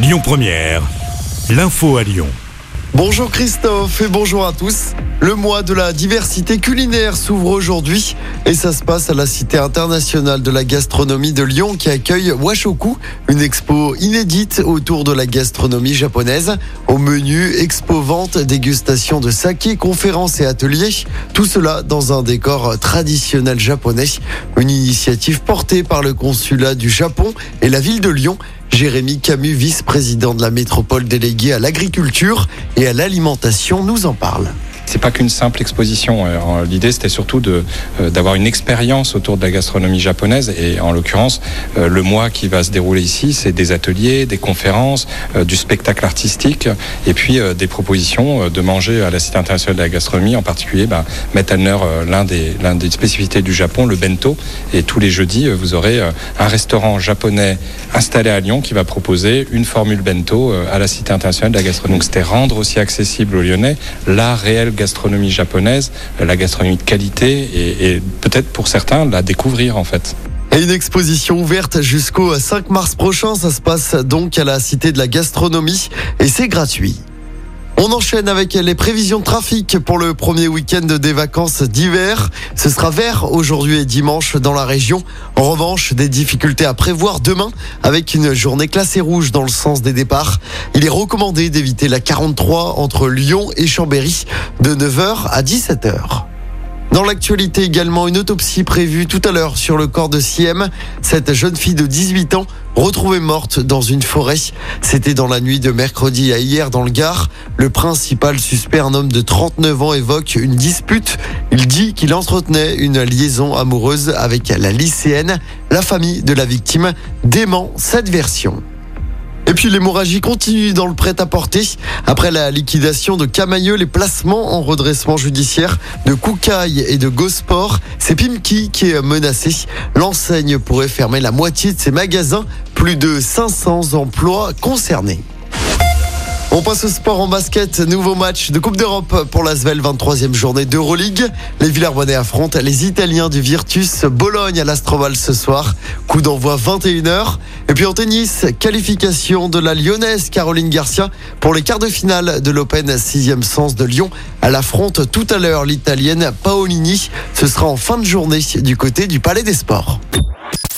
Lyon Première, l'info à Lyon. Bonjour Christophe et bonjour à tous. Le mois de la diversité culinaire s'ouvre aujourd'hui et ça se passe à la Cité internationale de la gastronomie de Lyon qui accueille Washoku, une expo inédite autour de la gastronomie japonaise. Au menu, expo vente, dégustation de saké, conférences et ateliers. Tout cela dans un décor traditionnel japonais. Une initiative portée par le consulat du Japon et la ville de Lyon. Jérémy Camus, vice-président de la métropole délégué à l'agriculture et à l'alimentation, nous en parle. C'est pas qu'une simple exposition. Euh, l'idée, c'était surtout euh, d'avoir une expérience autour de la gastronomie japonaise. Et en l'occurrence, euh, le mois qui va se dérouler ici, c'est des ateliers, des conférences, du spectacle artistique, et puis des propositions de manger à la Cité internationale de la gastronomie. En particulier, bah, mettre à l'heure l'un des des spécificités du Japon, le bento. Et tous les jeudis, vous aurez un restaurant japonais installé à Lyon qui va proposer une formule bento à la Cité internationale de la gastronomie. Donc, c'était rendre aussi accessible aux Lyonnais la réelle gastronomie japonaise, la gastronomie de qualité et, peut-être pour certains la découvrir en fait. Et une exposition ouverte jusqu'au 5 mars prochain, ça se passe donc à la Cité de la Gastronomie et c'est gratuit. On enchaîne avec les prévisions de trafic pour le premier week-end des vacances d'hiver. Ce sera vert aujourd'hui et dimanche dans la région. En revanche, des difficultés à prévoir demain avec une journée classée rouge dans le sens des départs. Il est recommandé d'éviter la 43 entre Lyon et Chambéry de 9h à 17h. Dans l'actualité également, une autopsie prévue tout à l'heure sur le corps de Siem. Cette jeune fille de 18 ans retrouvée morte dans une forêt. C'était dans la nuit de mercredi à hier dans le Gard. Le principal suspect, un homme de 39 ans, évoque une dispute. Il dit qu'il entretenait une liaison amoureuse avec la lycéenne. La famille de la victime dément cette version. Et puis l'hémorragie continue dans le prêt-à-porter. Après la liquidation de Camailleux, les placements en redressement judiciaire de Koukaï et de Gosport, c'est Pimki qui est menacé. L'enseigne pourrait fermer la moitié de ses magasins. Plus de 500 emplois concernés. On passe au sport en basket. Nouveau match de Coupe d'Europe pour la Svel, 23e journée d'Euroleague. Les Villers-Bonnais affrontent les Italiens du Virtus Bologne à l'Astroval ce soir. Coup d'envoi 21h. Et puis en tennis, qualification de la Lyonnaise Caroline Garcia pour les quarts de finale de l'Open 6e sens de Lyon. Elle affronte tout à l'heure l'Italienne Paolini. Ce sera en fin de journée du côté du Palais des Sports.